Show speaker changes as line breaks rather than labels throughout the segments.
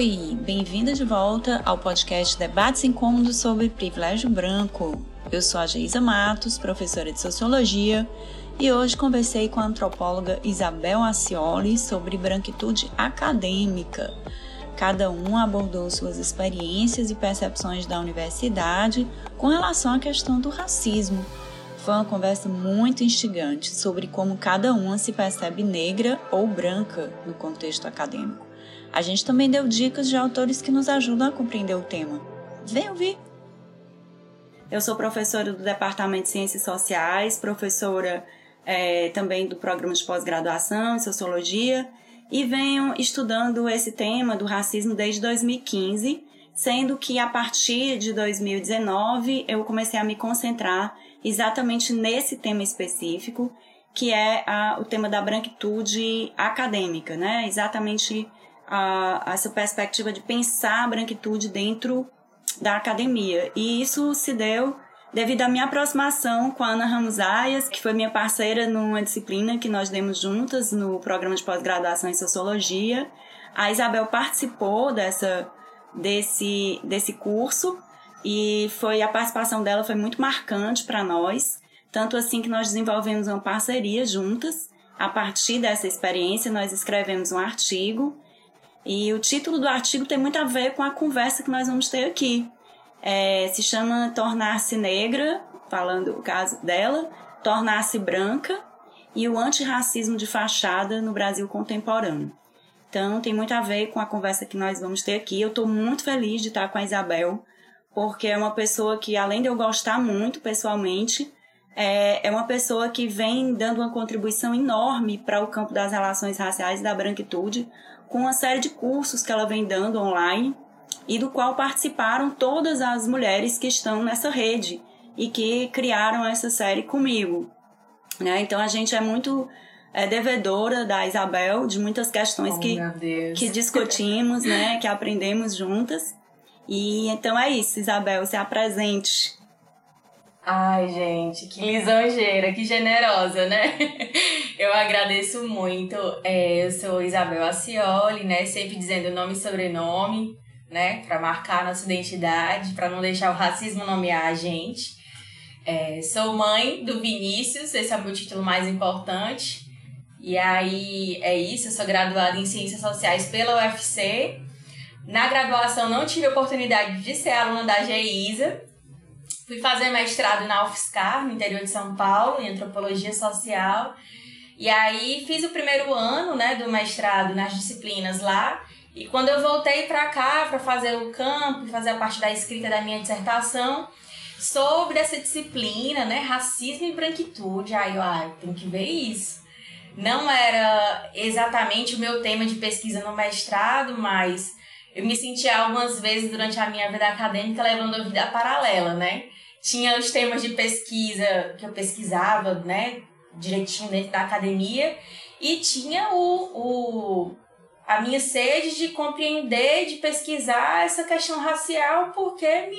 Oi, bem-vinda de volta ao podcast Debates Incômodos sobre Privilégio Branco. Eu sou a Geisa Matos, professora de Sociologia, e hoje conversei com a antropóloga Isabel Acioli sobre branquitude acadêmica. Cada um abordou suas experiências e percepções da universidade com relação à questão do racismo. Foi uma conversa muito instigante sobre como cada uma se percebe negra ou branca no contexto acadêmico. A gente também deu dicas de autores que nos ajudam a compreender o tema. Vem ouvir! Eu sou professora do Departamento de Ciências Sociais, professora é, também do programa de pós-graduação em Sociologia e venho estudando esse tema do racismo desde 2015, sendo que a partir de 2019 eu comecei a me concentrar exatamente nesse tema específico, que é a, o tema da branquitude acadêmica, né? Exatamente a, essa perspectiva de pensar a branquitude dentro da academia. E isso se deu devido à minha aproximação com a Ana Ramos Ayas, que foi minha parceira numa disciplina que nós demos juntas no programa de pós-graduação em Sociologia. A Isabel participou dessa, desse, desse curso e foi a participação dela foi muito marcante para nós, tanto assim que nós desenvolvemos uma parceria juntas. A partir dessa experiência, nós escrevemos um artigo e o título do artigo tem muito a ver com a conversa que nós vamos ter aqui. É, se chama Tornar-se Negra, falando o caso dela, Tornar-se Branca e o antirracismo de fachada no Brasil contemporâneo. Então, tem muito a ver com a conversa que nós vamos ter aqui. Eu estou muito feliz de estar com a Isabel, porque é uma pessoa que, além de eu gostar muito pessoalmente, é, é uma pessoa que vem dando uma contribuição enorme para o campo das relações raciais e da branquitude, com uma série de cursos que ela vem dando online e do qual participaram todas as mulheres que estão nessa rede e que criaram essa série comigo. Né? Então a gente é muito é, devedora da Isabel de muitas questões
oh,
que, que discutimos, né? que aprendemos juntas. E então é isso, Isabel, se apresente.
Ai, gente, que lisonjeira, que generosa, né? Eu agradeço muito. É, eu sou Isabel Acioli, né? Sempre dizendo nome e sobrenome né, para marcar nossa identidade, para não deixar o racismo nomear a gente. É, sou mãe do Vinícius, esse é o meu título mais importante. E aí é isso, eu sou graduada em Ciências Sociais pela UFC. Na graduação não tive oportunidade de ser aluna da GEISA. Fui fazer mestrado na UFSCar, no interior de São Paulo, em Antropologia Social. E aí fiz o primeiro ano né, do mestrado nas disciplinas lá. E quando eu voltei para cá para fazer o campo, fazer a parte da escrita da minha dissertação sobre essa disciplina, né, racismo e branquitude, aí eu, ah, tem que ver isso. Não era exatamente o meu tema de pesquisa no mestrado, mas eu me sentia algumas vezes durante a minha vida acadêmica levando a vida paralela, né? Tinha os temas de pesquisa que eu pesquisava, né, direitinho dentro da academia, e tinha o, o a minha sede de compreender, de pesquisar essa questão racial, porque me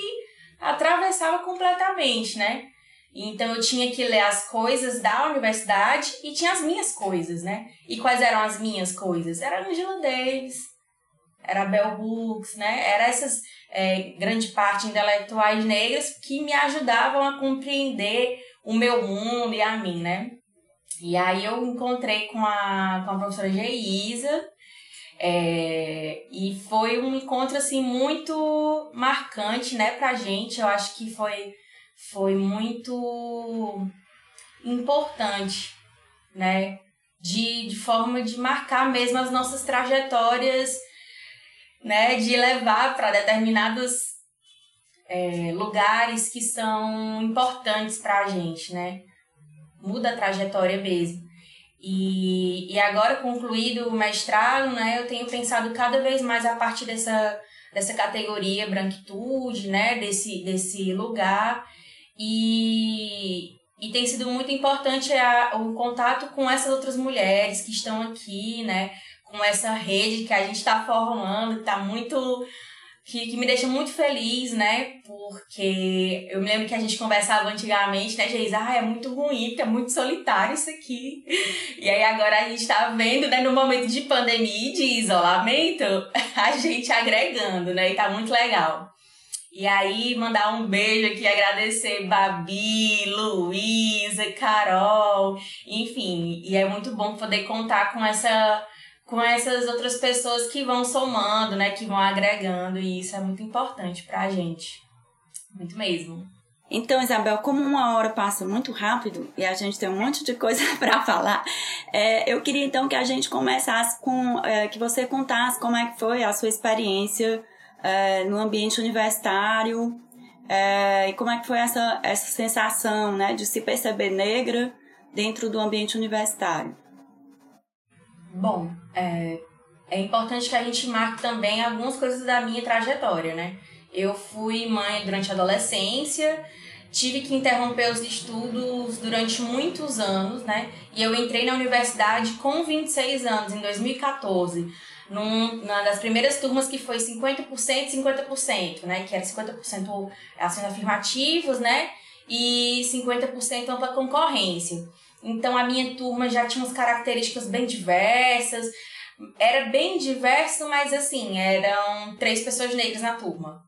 atravessava completamente, né? Então eu tinha que ler as coisas da universidade e tinha as minhas coisas, né? E quais eram as minhas coisas? Era Angela Davis, era Bell Hooks, né? Era essas é, grande parte intelectuais negras que me ajudavam a compreender o meu mundo e a mim, né? E aí eu encontrei com a, com a professora Geisa, é, e foi um encontro assim muito marcante, né, pra gente. Eu acho que foi foi muito importante, né, de, de forma de marcar mesmo as nossas trajetórias, né, de levar para determinados é, lugares que são importantes para a gente, né, muda a trajetória mesmo. E, e agora, concluído o mestrado, né, eu tenho pensado cada vez mais a partir dessa, dessa categoria branquitude, né, desse, desse lugar. E, e tem sido muito importante a, o contato com essas outras mulheres que estão aqui, né, com essa rede que a gente está formando, que está muito que, que me deixa muito feliz, né? Porque eu me lembro que a gente conversava antigamente, né, Geis? Ah, é muito ruim, é muito solitário isso aqui. E aí agora a gente tá vendo, né, no momento de pandemia e de isolamento, a gente agregando, né? E tá muito legal. E aí, mandar um beijo aqui, agradecer Babi, Luísa, Carol, enfim. E é muito bom poder contar com essa com essas outras pessoas que vão somando, né, que vão agregando, e isso é muito importante pra gente. Muito mesmo.
Então, Isabel, como uma hora passa muito rápido e a gente tem um monte de coisa para falar, é, eu queria então que a gente começasse com é, que você contasse como é que foi a sua experiência é, no ambiente universitário é, e como é que foi essa, essa sensação né, de se perceber negra dentro do ambiente universitário.
Bom, é, é importante que a gente marque também algumas coisas da minha trajetória, né? Eu fui mãe durante a adolescência, tive que interromper os estudos durante muitos anos, né? E eu entrei na universidade com 26 anos, em 2014, numa das primeiras turmas que foi 50% 50%, né? Que era 50% ações afirmativos, né? E 50% ampla concorrência. Então a minha turma já tinha umas características bem diversas. Era bem diverso, mas assim, eram três pessoas negras na turma.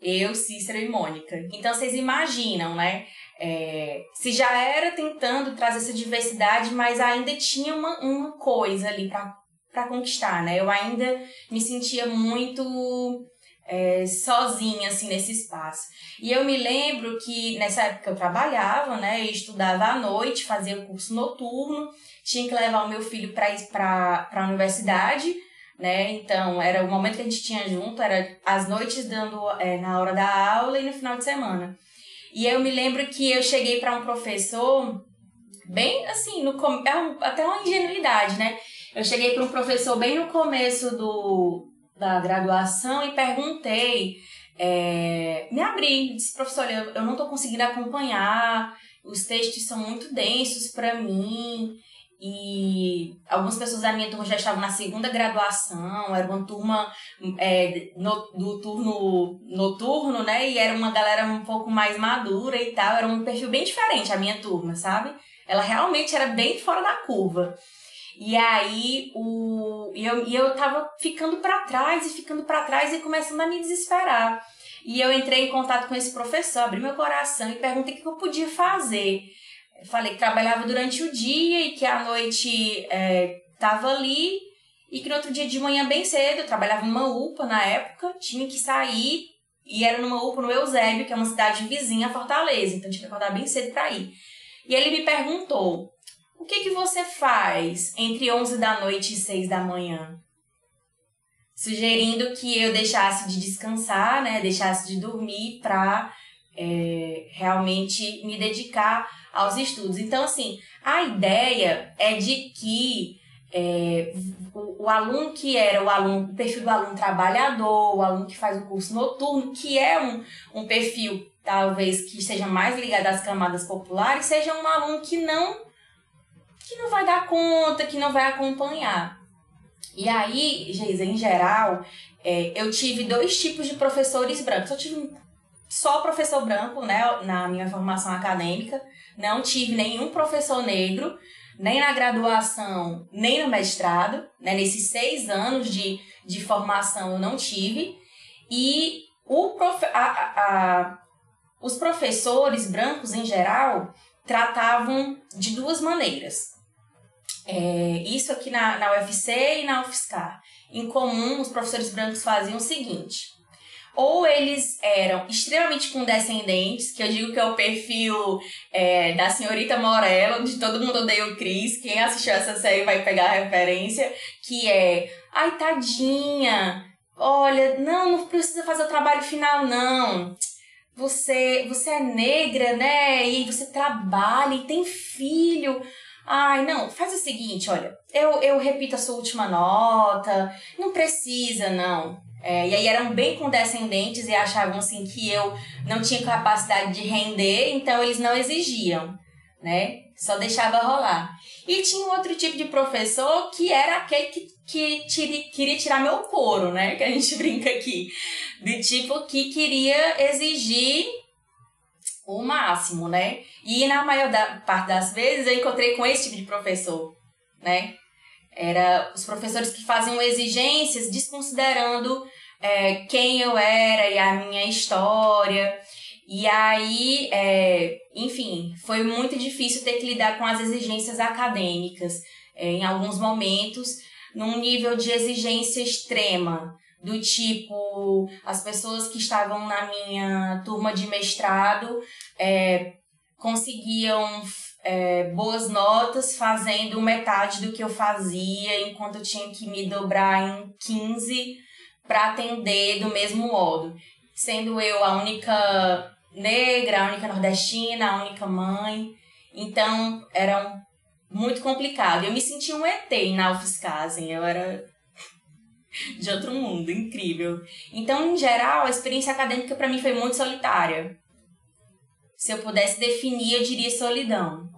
Eu, Cícera e Mônica. Então vocês imaginam, né? É, se já era tentando trazer essa diversidade, mas ainda tinha uma, uma coisa ali para conquistar, né? Eu ainda me sentia muito é, sozinha, assim, nesse espaço. E eu me lembro que nessa época eu trabalhava, né? Eu estudava à noite, fazia curso noturno, tinha que levar o meu filho para a universidade, né? Então, era o momento que a gente tinha junto, era as noites dando é, na hora da aula e no final de semana. E eu me lembro que eu cheguei para um professor, bem assim, no é até uma ingenuidade, né? Eu cheguei para um professor bem no começo do, da graduação e perguntei, é, me abri, disse, professor, eu, não estou conseguindo acompanhar, os textos são muito densos para mim, e algumas pessoas da minha turma já estavam na segunda graduação, era uma turma é, no, do turno noturno, né? E era uma galera um pouco mais madura e tal, era um perfil bem diferente a minha turma, sabe? Ela realmente era bem fora da curva. E aí o e eu, e eu tava ficando para trás e ficando para trás e começando a me desesperar. E eu entrei em contato com esse professor, abri meu coração e perguntei o que eu podia fazer. Eu falei que trabalhava durante o dia e que à noite estava é, ali e que no outro dia de manhã bem cedo, eu trabalhava numa UPA na época, tinha que sair e era numa UPA no Eusébio, que é uma cidade vizinha a Fortaleza, então tinha que acordar bem cedo para ir. E ele me perguntou: o que, que você faz entre 11 da noite e 6 da manhã? Sugerindo que eu deixasse de descansar, né? Deixasse de dormir para é, realmente me dedicar aos estudos. Então, assim, a ideia é de que é, o, o, aluno que era o aluno, o perfil do aluno trabalhador, o aluno que faz o curso noturno, que é um, um perfil talvez que seja mais ligado às camadas populares, seja um aluno que não que não vai dar conta, que não vai acompanhar. E aí, Geisa, em geral, é, eu tive dois tipos de professores brancos. Eu tive só professor branco, né, na minha formação acadêmica. Não tive nenhum professor negro, nem na graduação, nem no mestrado. Né, nesses seis anos de, de formação eu não tive. E o profe a, a, a, os professores brancos, em geral, tratavam de duas maneiras. É, isso aqui na, na UFC e na UFSCar. Em comum, os professores brancos faziam o seguinte: ou eles eram extremamente condescendentes, que eu digo que é o perfil é, da senhorita Morello, de Todo Mundo Odeia o Cris. Quem assistiu essa série vai pegar a referência, que é, ai, tadinha, olha, não, não precisa fazer o trabalho final, não. Você, você é negra, né? E você trabalha e tem filho. Ai, não, faz o seguinte, olha, eu, eu repito a sua última nota, não precisa, não. É, e aí eram bem condescendentes e achavam assim que eu não tinha capacidade de render, então eles não exigiam, né? Só deixava rolar. E tinha outro tipo de professor que era aquele que que tire, queria tirar meu couro, né? Que a gente brinca aqui. De tipo que queria exigir o máximo, né? E na maior da, parte das vezes eu encontrei com esse tipo de professor, né? Era os professores que faziam exigências desconsiderando é, quem eu era e a minha história. E aí, é, enfim, foi muito difícil ter que lidar com as exigências acadêmicas é, em alguns momentos, num nível de exigência extrema, do tipo, as pessoas que estavam na minha turma de mestrado é, conseguiam é, boas notas fazendo metade do que eu fazia, enquanto eu tinha que me dobrar em 15 para atender do mesmo modo. Sendo eu a única negra, a única nordestina, a única mãe. Então, era muito complicado. Eu me sentia um ET na UFSCasen. Eu era de outro mundo, incrível. Então, em geral, a experiência acadêmica para mim foi muito solitária. Se eu pudesse definir, eu diria solidão.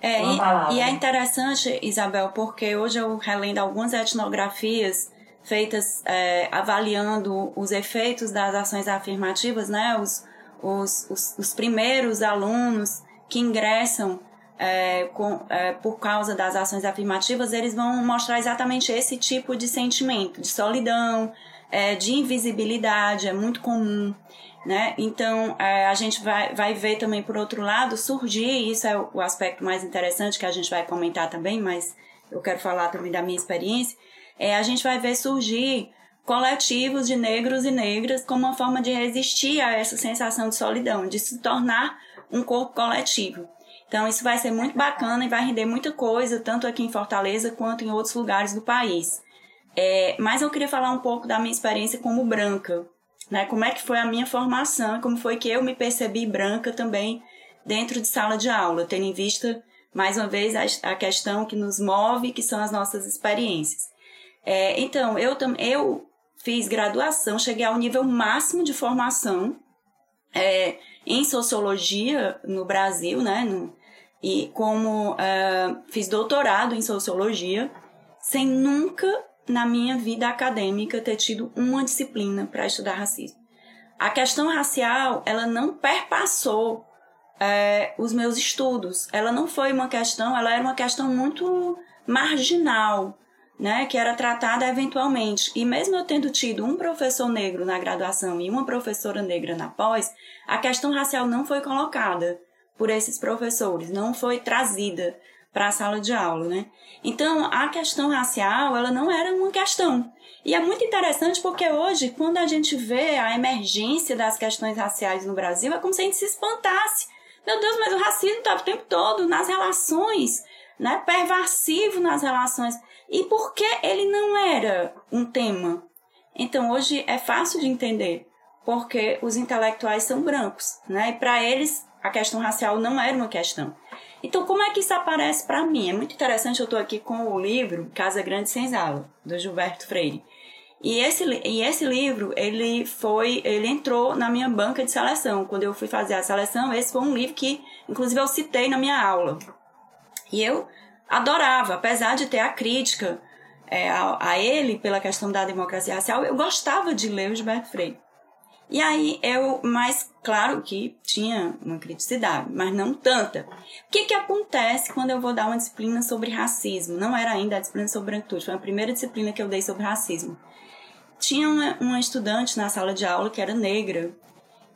É, e, e, é interessante, Isabel, porque hoje eu relendo algumas etnografias feitas é, avaliando os efeitos das ações afirmativas, né? Os, os, os, os primeiros alunos que ingressam é, com, é, por causa das ações afirmativas, eles vão mostrar exatamente esse tipo de sentimento, de solidão, é, de invisibilidade, é muito comum. Né? Então, é, a gente vai, vai ver também, por outro lado, surgir, isso é o aspecto mais interessante que a gente vai comentar também, mas eu quero falar também da minha experiência, é, a gente vai ver surgir coletivos de negros e negras como uma forma de resistir a essa sensação de solidão, de se tornar um corpo coletivo. Então, isso vai ser muito bacana e vai render muita coisa, tanto aqui em Fortaleza quanto em outros lugares do país. É, mas eu queria falar um pouco da minha experiência como branca, né? Como é que foi a minha formação, como foi que eu me percebi branca também dentro de sala de aula, tendo em vista, mais uma vez, a, a questão que nos move, que são as nossas experiências. É, então, eu, eu fiz graduação, cheguei ao nível máximo de formação é, em sociologia no Brasil, né? No, e como uh, fiz doutorado em sociologia, sem nunca na minha vida acadêmica ter tido uma disciplina para estudar racismo. A questão racial, ela não perpassou é, os meus estudos. Ela não foi uma questão, ela era uma questão muito marginal né, que era tratada eventualmente. E mesmo eu tendo tido um professor negro na graduação e uma professora negra na pós, a questão racial não foi colocada por esses professores, não foi trazida para a sala de aula, né? Então, a questão racial, ela não era uma questão. E é muito interessante porque hoje, quando a gente vê a emergência das questões raciais no Brasil, é como se a gente se espantasse. Meu Deus, mas o racismo está o tempo todo nas relações, né? Pervasivo nas relações. E por que ele não era um tema? Então hoje é fácil de entender, porque os intelectuais são brancos, né? E para eles a questão racial não era uma questão. Então como é que isso aparece para mim? É muito interessante, eu estou aqui com o livro Casa Grande Senzala, do Gilberto Freire. E esse, e esse livro, ele foi, ele entrou na minha banca de seleção. Quando eu fui fazer a seleção, esse foi um livro que, inclusive, eu citei na minha aula. E eu adorava, apesar de ter a crítica é, a, a, ele pela questão da democracia racial, eu gostava de ler o Gilberto Freire. E aí eu, mas claro que tinha uma criticidade, mas não tanta. O que que acontece quando eu vou dar uma disciplina sobre racismo? Não era ainda a disciplina sobre branquitude, foi a primeira disciplina que eu dei sobre racismo. Tinha uma, uma estudante na sala de aula que era negra,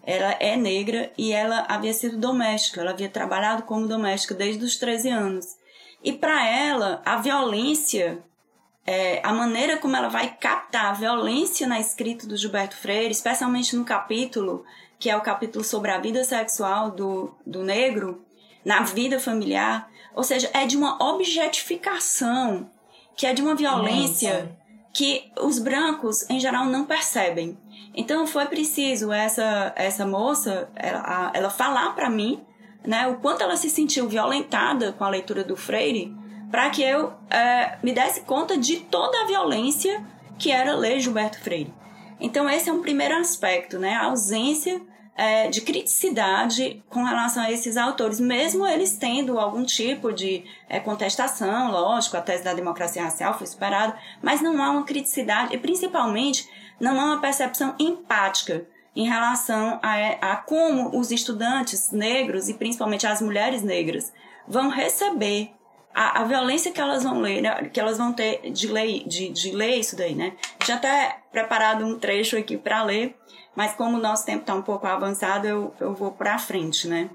ela é negra e ela havia sido doméstica, ela havia trabalhado como doméstica desde os 13 anos. E para ela, a violência, é, a maneira como ela vai captar a violência na escrita do Gilberto Freire, especialmente no capítulo, que é o capítulo sobre a vida sexual do, do negro, na vida familiar, ou seja, é de uma objetificação, que é de uma violência que os brancos, em geral, não percebem. Então foi preciso essa, essa moça, ela, ela falar para mim né, o quanto ela se sentiu violentada com a leitura do Freire, para que eu é, me desse conta de toda a violência que era ler Gilberto Freire. Então esse é um primeiro aspecto, né, a ausência é, de criticidade com relação a esses autores, mesmo eles tendo algum tipo de é, contestação, lógico, a tese da democracia racial foi superada, mas não há uma criticidade, e principalmente não há uma percepção empática em relação a, a como os estudantes negros, e principalmente as mulheres negras, vão receber a, a, violência que elas vão ler, né, que elas vão ter de ler, de, de ler isso daí, né? Já até preparado um trecho aqui para ler, mas como o nosso tempo está um pouco avançado, eu, eu vou para frente, né?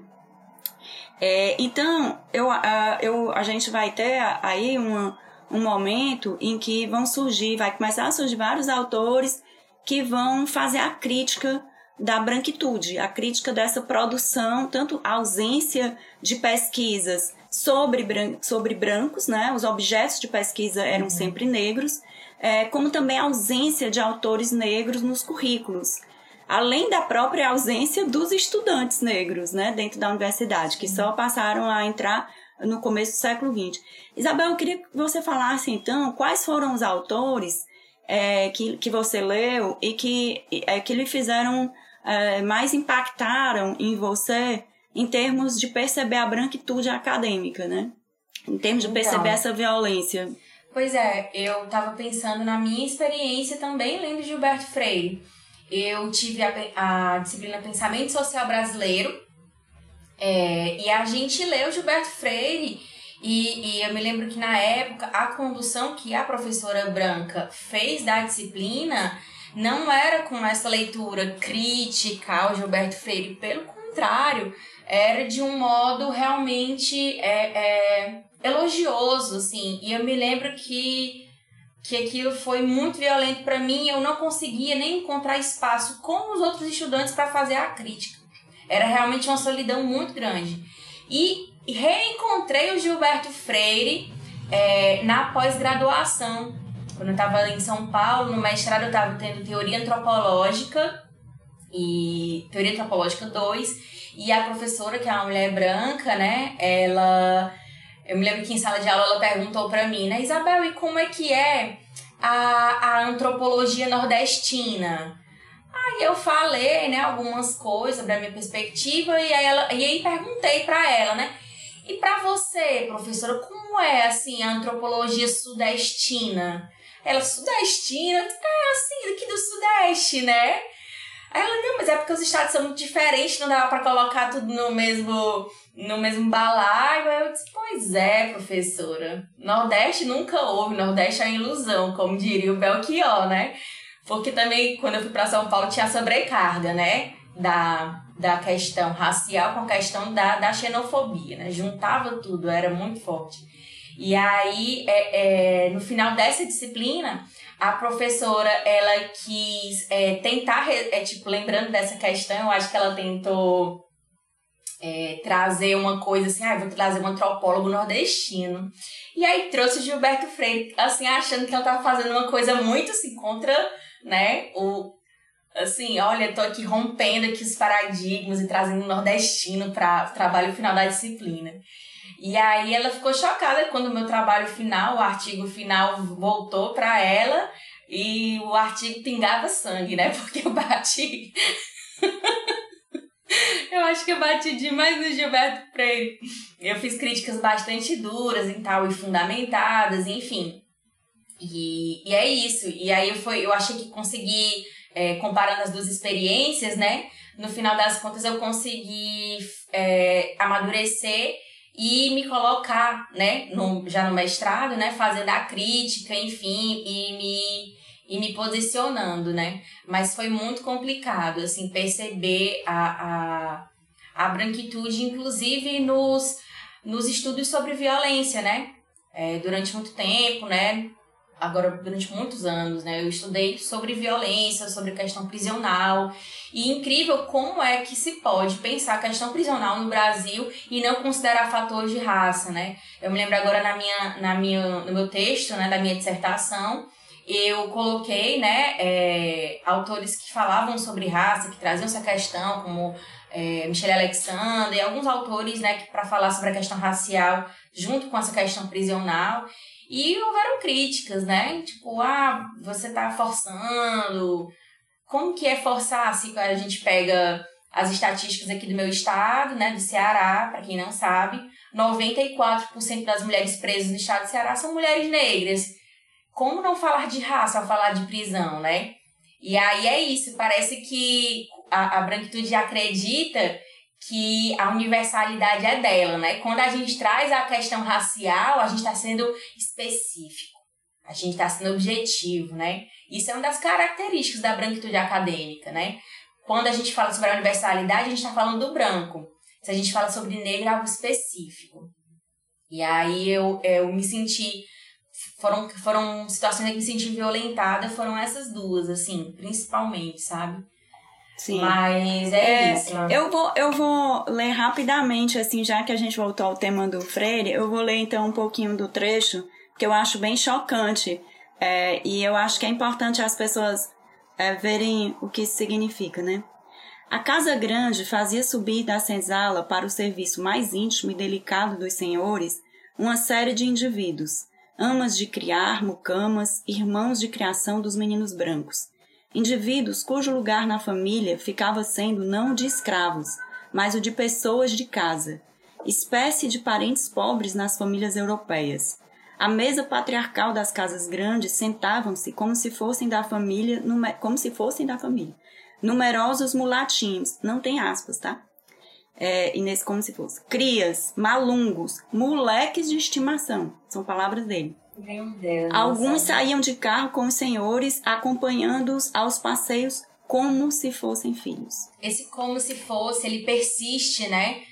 É, então, eu, a, eu, a gente vai ter aí uma, um momento em que vão surgir, vai começar a surgir vários autores que vão fazer a crítica da branquitude, a crítica dessa produção, tanto a ausência de pesquisas sobre, bran sobre brancos, né? Os objetos de pesquisa eram uhum. sempre negros, é, como também a ausência de autores negros nos currículos além da própria ausência dos estudantes negros, né, dentro da universidade, que só passaram a entrar no começo do século XX. Isabel, eu queria que você falasse então quais foram os autores é, que, que você leu e que, é, que lhe fizeram é, mais impactaram em você em termos de perceber a branquitude acadêmica, né? Em termos de perceber então, essa violência.
Pois é, eu estava pensando na minha experiência também lendo Gilberto Freire eu tive a, a disciplina Pensamento Social Brasileiro é, e a gente leu Gilberto Freire e, e eu me lembro que na época a condução que a professora Branca fez da disciplina não era com essa leitura crítica ao Gilberto Freire, pelo contrário, era de um modo realmente é, é, elogioso, assim. E eu me lembro que que aquilo foi muito violento para mim, eu não conseguia nem encontrar espaço com os outros estudantes para fazer a crítica. Era realmente uma solidão muito grande. E reencontrei o Gilberto Freire é, na pós-graduação. Quando eu estava em São Paulo, no mestrado, eu estava tendo teoria antropológica e teoria antropológica 2, e a professora, que é uma mulher branca, né, ela eu me lembro que em sala de aula ela perguntou para mim, né, Isabel, e como é que é a, a antropologia nordestina? Aí eu falei, né, algumas coisas da minha perspectiva e aí, ela, e aí perguntei para ela, né, e para você, professora, como é assim a antropologia sudestina? Ela, sudestina? É assim, aqui do sudeste, né? Aí ela, não, mas é porque os estados são muito diferentes, não dava para colocar tudo no mesmo no mesmo balaio. Aí eu disse, pois é, professora. Nordeste nunca houve, Nordeste é ilusão, como diria o Belchior, né? Porque também, quando eu fui para São Paulo, tinha sobrecarga, né? Da, da questão racial com a questão da, da xenofobia, né? Juntava tudo, era muito forte. E aí, é, é, no final dessa disciplina, a professora, ela quis é, tentar, é, tipo, lembrando dessa questão, eu acho que ela tentou é, trazer uma coisa assim, ah, vou trazer um antropólogo nordestino. E aí trouxe Gilberto Freire, assim, achando que ela tava fazendo uma coisa muito assim contra, né, o assim, olha, tô aqui rompendo aqui os paradigmas e trazendo um nordestino para o trabalho final da disciplina. E aí ela ficou chocada quando o meu trabalho final, o artigo final voltou para ela e o artigo pingava sangue, né? Porque eu bati Eu acho que eu bati demais no Gilberto Freire. Eu fiz críticas bastante duras e tal, e fundamentadas, enfim. E, e é isso. E aí eu, foi, eu achei que consegui, é, comparando as duas experiências, né? No final das contas eu consegui é, amadurecer e me colocar, né? No, já no mestrado, né? Fazendo a crítica, enfim, e me e me posicionando, né? Mas foi muito complicado, assim, perceber a, a, a branquitude, inclusive nos, nos estudos sobre violência, né? É, durante muito tempo, né? Agora, durante muitos anos, né? Eu estudei sobre violência, sobre questão prisional. E incrível como é que se pode pensar a questão prisional no Brasil e não considerar fatores de raça, né? Eu me lembro agora na minha, na minha, no meu texto, né, da minha dissertação, eu coloquei né, é, autores que falavam sobre raça, que traziam essa questão, como é, Michelle Alexander e alguns autores né, para falar sobre a questão racial junto com essa questão prisional. E houveram críticas, né? Tipo, ah, você tá forçando. Como que é forçar se a gente pega as estatísticas aqui do meu estado, né, do Ceará, para quem não sabe, 94% das mulheres presas no estado do Ceará são mulheres negras. Como não falar de raça ao falar de prisão, né? E aí é isso, parece que a, a branquitude acredita que a universalidade é dela, né? Quando a gente traz a questão racial, a gente está sendo específico, a gente está sendo objetivo, né? Isso é uma das características da branquitude acadêmica, né? Quando a gente fala sobre a universalidade, a gente está falando do branco. Se a gente fala sobre negro, é algo específico. E aí eu, eu me senti. Foram, foram situações que me senti violentada, foram essas duas, assim, principalmente, sabe? Sim. Mas é, é, isso.
Eu vou, eu vou ler rapidamente, assim, já que a gente voltou ao tema do Freire, eu vou ler então um pouquinho do trecho, que eu acho bem chocante. É, e eu acho que é importante as pessoas é, verem o que isso significa, né? A casa grande fazia subir da senzala para o serviço mais íntimo e delicado dos senhores uma série de indivíduos, amas de criar, mucamas, irmãos de criação dos meninos brancos. Indivíduos cujo lugar na família ficava sendo não de escravos, mas o de pessoas de casa, espécie de parentes pobres nas famílias europeias. À mesa patriarcal das casas grandes sentavam-se como se fossem da família, como se fossem da família. Numerosos mulatinhos, não tem aspas, tá? É, e nesse como se fosse. Crias, malungos, moleques de estimação. São palavras dele.
Meu Deus.
Alguns saíam de carro com os senhores, acompanhando-os aos passeios como se fossem filhos.
Esse como se fosse, ele persiste, né?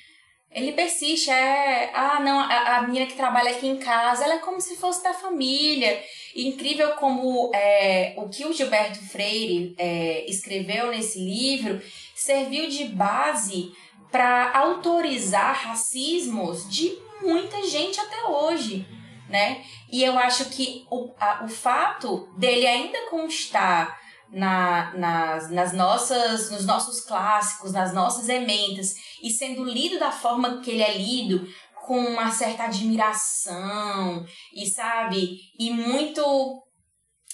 Ele persiste, é. Ah, não, a, a menina que trabalha aqui em casa, ela é como se fosse da família. E incrível como é, o que o Gilberto Freire é, escreveu nesse livro serviu de base para autorizar racismos de muita gente até hoje, né? E eu acho que o, a, o fato dele ainda constar na, nas, nas nossas, nos nossos clássicos, nas nossas ementas, e sendo lido da forma que ele é lido, com uma certa admiração, e sabe, e muito.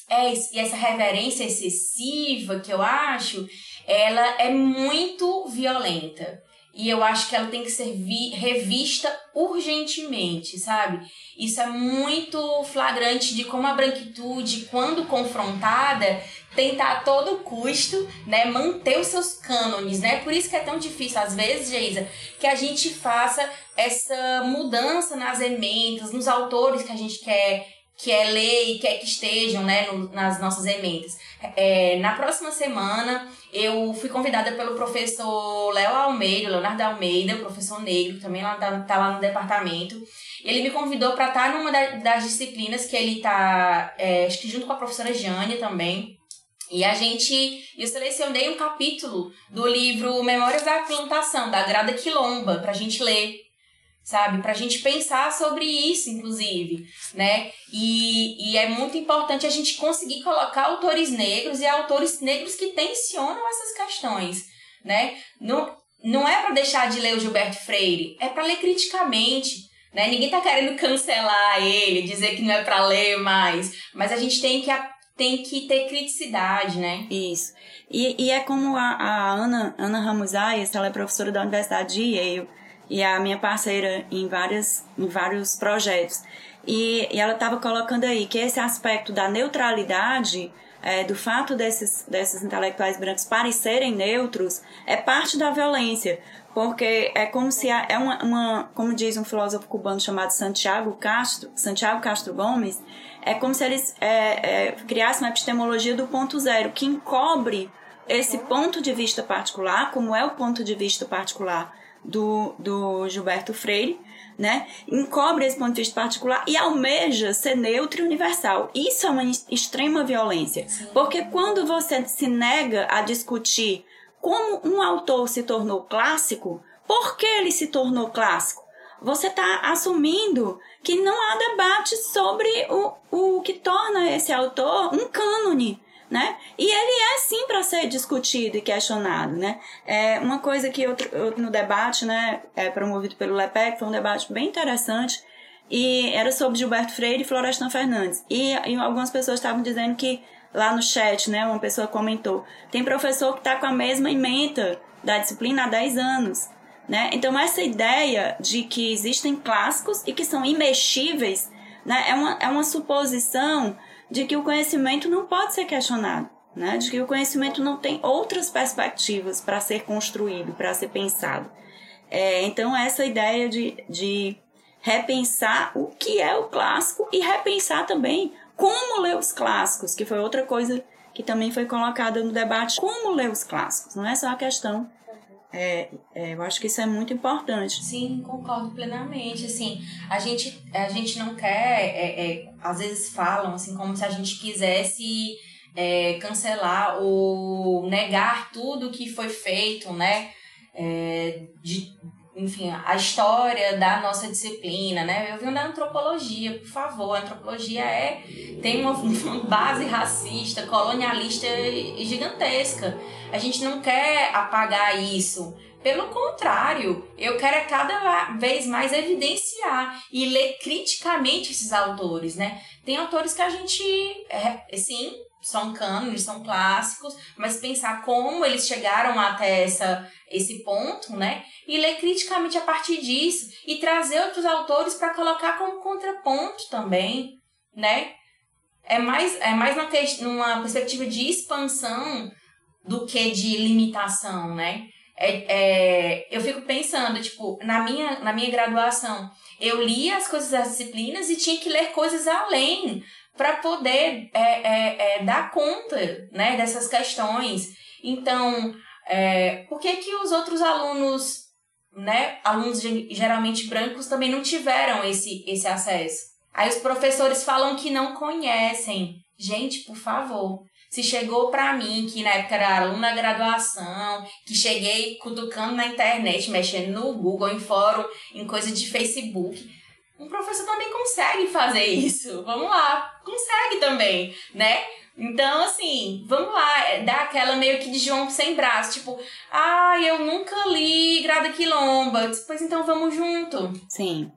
É, e essa reverência excessiva que eu acho, ela é muito violenta. E eu acho que ela tem que ser vi, revista urgentemente, sabe? Isso é muito flagrante de como a branquitude, quando confrontada, tenta a todo custo, né, manter os seus cânones, né? Por isso que é tão difícil às vezes, Geisa, que a gente faça essa mudança nas emendas, nos autores que a gente quer que é ler e quer que estejam né, no, nas nossas emendas. É, na próxima semana, eu fui convidada pelo professor Léo Almeida, Leonardo Almeida, professor negro, também está tá lá no departamento. Ele me convidou para estar tá numa das disciplinas que ele está, é, acho que junto com a professora Jânia também. E a gente, eu selecionei um capítulo do livro Memórias da Plantação, da Grada Quilomba, para a gente ler sabe? Pra gente pensar sobre isso, inclusive, né? E, e é muito importante a gente conseguir colocar autores negros e autores negros que tensionam essas questões, né? Não, não é para deixar de ler o Gilberto Freire, é para ler criticamente, né? Ninguém tá querendo cancelar ele, dizer que não é para ler mais, mas a gente tem que tem que ter criticidade, né?
Isso. E, e é como a, a Ana, Ana Ramos Ayes, ela é professora da Universidade de Yale, e a minha parceira em, várias, em vários projetos. E, e ela estava colocando aí que esse aspecto da neutralidade, é, do fato desses, desses intelectuais brancos parecerem neutros, é parte da violência. Porque é como se é uma, uma como diz um filósofo cubano chamado Santiago Castro, Santiago Castro Gomes, é como se eles é, é, criassem uma epistemologia do ponto zero, que encobre esse ponto de vista particular, como é o ponto de vista particular do, do Gilberto Freire, né? Encobre esse ponto de vista particular e almeja ser neutro e universal. Isso é uma extrema violência. Sim. Porque quando você se nega a discutir como um autor se tornou clássico, por que ele se tornou clássico? Você está assumindo que não há debate sobre o, o que torna esse autor um cânone né? E ele é sim para ser discutido e questionado, né? É uma coisa que eu, no debate, né, é promovido pelo LEPEC, foi um debate bem interessante e era sobre Gilberto Freire e Florestan Fernandes. E, e algumas pessoas estavam dizendo que lá no chat, né, uma pessoa comentou, tem professor que está com a mesma ementa da disciplina há 10 anos. Né? Então, essa ideia de que existem clássicos e que são imexíveis né, é, uma, é uma suposição de que o conhecimento não pode ser questionado, né? de que o conhecimento não tem outras perspectivas para ser construído, para ser pensado. É, então, essa ideia de, de repensar o que é o clássico e repensar também como ler os clássicos, que foi outra coisa que também foi colocada no debate. Como ler os clássicos? Não é só a questão é, é, eu acho que isso é muito importante.
Sim, concordo plenamente. Assim, a gente, a gente não quer, é, é, às vezes falam assim, como se a gente quisesse é, cancelar ou negar tudo que foi feito, né? É, de, enfim, a história da nossa disciplina, né? Eu venho da antropologia, por favor. A antropologia é tem uma, uma base racista, colonialista gigantesca. A gente não quer apagar isso. Pelo contrário, eu quero é cada vez mais evidenciar e ler criticamente esses autores, né? Tem autores que a gente, é, sim, são cânones, são clássicos, mas pensar como eles chegaram até essa, esse ponto, né? E ler criticamente a partir disso e trazer outros autores para colocar como contraponto também, né? É mais, é mais numa, numa perspectiva de expansão do que de limitação, né? É, é, eu fico pensando, tipo, na minha, na minha graduação, eu lia as coisas das disciplinas e tinha que ler coisas além para poder é, é, é, dar conta né, dessas questões. Então, é, por que, que os outros alunos, né, alunos geralmente brancos, também não tiveram esse, esse acesso? Aí os professores falam que não conhecem. Gente, por favor. Se chegou para mim, que na época era aluna da graduação, que cheguei cutucando na internet, mexendo no Google, em fórum, em coisa de Facebook, um professor também consegue fazer isso. Vamos lá, consegue também, né? Então, assim, vamos lá, é, dá aquela meio que de João sem braço, tipo, ah, eu nunca li Grada Quilomba. Pois então vamos junto.
Sim.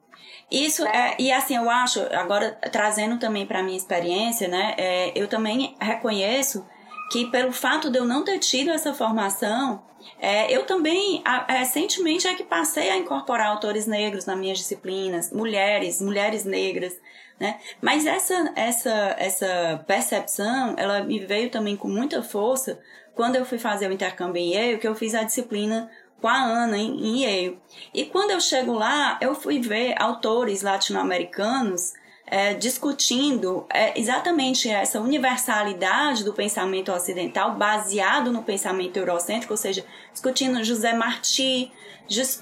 Isso é, e assim, eu acho, agora trazendo também para minha experiência, né, é, eu também reconheço que pelo fato de eu não ter tido essa formação, é, eu também, a, recentemente, é que passei a incorporar autores negros nas minhas disciplinas, mulheres, mulheres negras, né? Mas essa, essa, essa percepção, ela me veio também com muita força quando eu fui fazer o intercâmbio em Yale, que eu fiz a disciplina com a Ana em Yale. E quando eu chego lá, eu fui ver autores latino-americanos é, discutindo é, exatamente essa universalidade do pensamento ocidental baseado no pensamento eurocêntrico, ou seja, discutindo José Martí,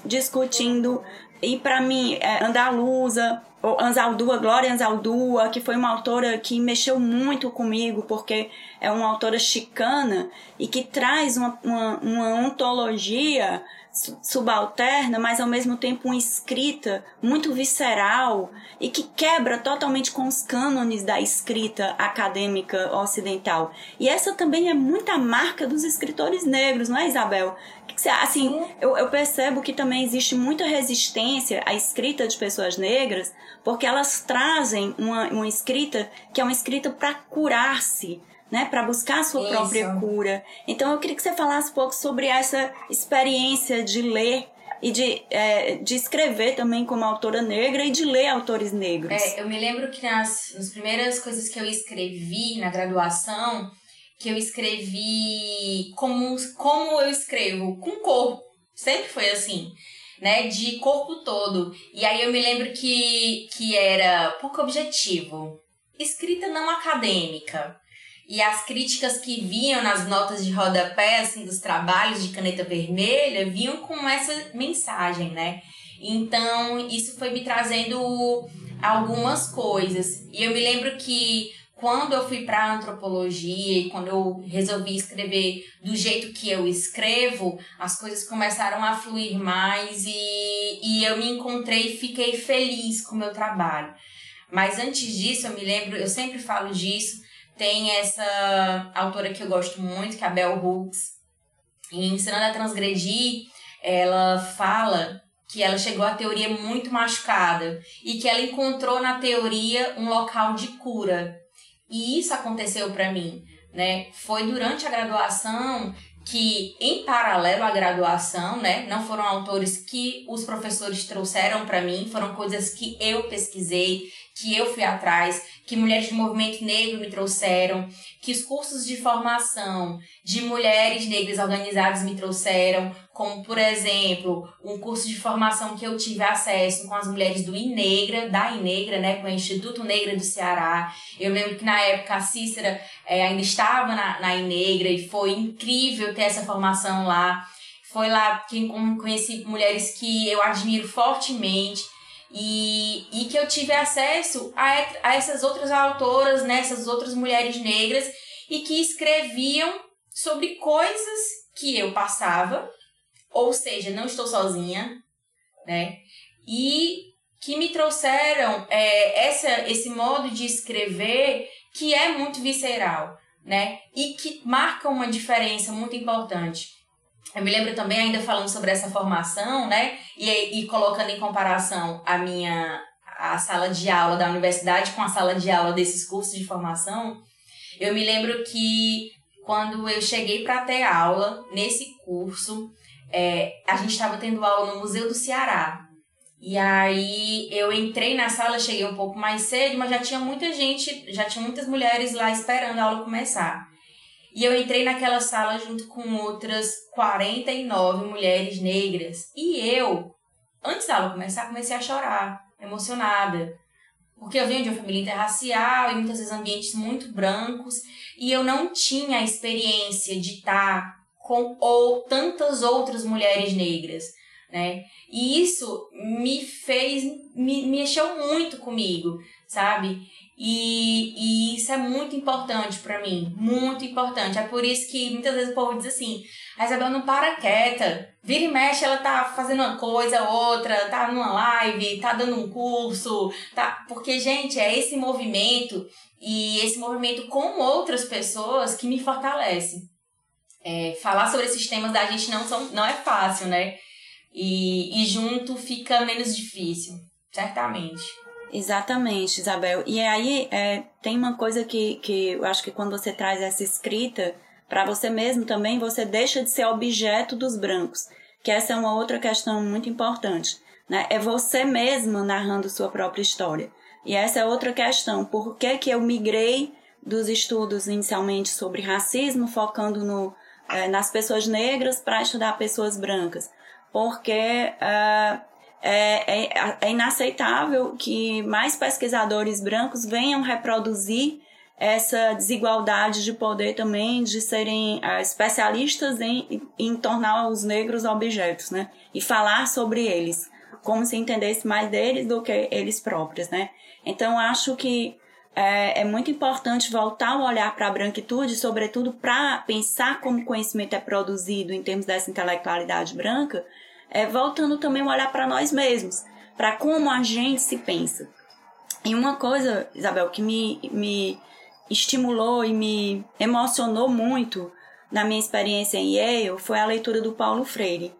discutindo, e para mim, é, Andaluza, ou Anzaldúa, Glória Anzaldúa, que foi uma autora que mexeu muito comigo, porque é uma autora chicana e que traz uma, uma, uma ontologia subalterna, mas ao mesmo tempo uma escrita muito visceral e que quebra totalmente com os cânones da escrita acadêmica ocidental. E essa também é muita marca dos escritores negros, não é, Isabel? Assim, eu, eu percebo que também existe muita resistência à escrita de pessoas negras, porque elas trazem uma, uma escrita que é uma escrita para curar-se, né, para buscar a sua Isso. própria cura. Então eu queria que você falasse um pouco sobre essa experiência de ler e de, é, de escrever também como autora negra e de ler autores negros.
É, eu me lembro que nas, nas primeiras coisas que eu escrevi na graduação, que eu escrevi como, como eu escrevo, com corpo. Sempre foi assim, né? De corpo todo. E aí eu me lembro que, que era pouco objetivo. Escrita não acadêmica e as críticas que vinham nas notas de rodapé, assim, dos trabalhos de caneta vermelha, vinham com essa mensagem, né? Então, isso foi me trazendo algumas coisas. E eu me lembro que quando eu fui para antropologia e quando eu resolvi escrever do jeito que eu escrevo, as coisas começaram a fluir mais e, e eu me encontrei e fiquei feliz com o meu trabalho. Mas antes disso, eu me lembro, eu sempre falo disso, tem essa autora que eu gosto muito, que é a Bell Hooks. E Ensinando a Transgredir, ela fala que ela chegou à teoria muito machucada e que ela encontrou na teoria um local de cura. E isso aconteceu para mim, né? Foi durante a graduação que, em paralelo à graduação, né, não foram autores que os professores trouxeram para mim, foram coisas que eu pesquisei, que eu fui atrás, que mulheres do movimento negro me trouxeram, que os cursos de formação de mulheres negras organizadas me trouxeram, como por exemplo, um curso de formação que eu tive acesso com as mulheres do INEGRA, da INEGRA, né, com o Instituto Negra do Ceará. Eu lembro que na época a Cícera é, ainda estava na, na INEGRA e foi incrível ter essa formação lá. Foi lá que conheci mulheres que eu admiro fortemente e, e que eu tive acesso a, a essas outras autoras, né, essas outras mulheres negras, e que escreviam sobre coisas que eu passava, ou seja, não estou sozinha, né? E que me trouxeram é, essa, esse modo de escrever que é muito visceral, né? E que marca uma diferença muito importante. Eu me lembro também, ainda falando sobre essa formação, né? E, e colocando em comparação a minha a sala de aula da universidade com a sala de aula desses cursos de formação, eu me lembro que quando eu cheguei para ter aula nesse curso, é, a gente estava tendo aula no Museu do Ceará. E aí eu entrei na sala, cheguei um pouco mais cedo, mas já tinha muita gente, já tinha muitas mulheres lá esperando a aula começar. E eu entrei naquela sala junto com outras 49 mulheres negras. E eu, antes da aula começar, comecei a chorar, emocionada. Porque eu venho de uma família interracial e muitas vezes ambientes muito brancos. E eu não tinha a experiência de estar com ou tantas outras mulheres negras. Né? E isso me fez, me, me mexeu muito comigo, sabe? E, e isso é muito importante para mim, muito importante. É por isso que muitas vezes o povo diz assim: a Isabel não para quieta, vira e mexe, ela tá fazendo uma coisa, outra, tá numa live, tá dando um curso, tá. Porque, gente, é esse movimento e esse movimento com outras pessoas que me fortalece. É, falar sobre esses temas da gente não, são, não é fácil, né? E, e junto fica menos difícil, certamente.
Exatamente, Isabel. E aí é, tem uma coisa que, que eu acho que quando você traz essa escrita para você mesmo também, você deixa de ser objeto dos brancos, que essa é uma outra questão muito importante. Né? É você mesmo narrando sua própria história. E essa é outra questão. Por que, que eu migrei dos estudos inicialmente sobre racismo, focando no, é, nas pessoas negras, para estudar pessoas brancas? Porque uh, é, é, é inaceitável que mais pesquisadores brancos venham reproduzir essa desigualdade de poder também de serem uh, especialistas em, em tornar os negros objetos, né? E falar sobre eles, como se entendesse mais deles do que eles próprios, né? Então, acho que é, é muito importante voltar o olhar para a branquitude, sobretudo para pensar como o conhecimento é produzido em termos dessa intelectualidade branca, é, voltando também a olhar para nós mesmos, para como a gente se pensa. E uma coisa, Isabel, que me, me estimulou e me emocionou muito na minha experiência em Yale foi a leitura do Paulo Freire,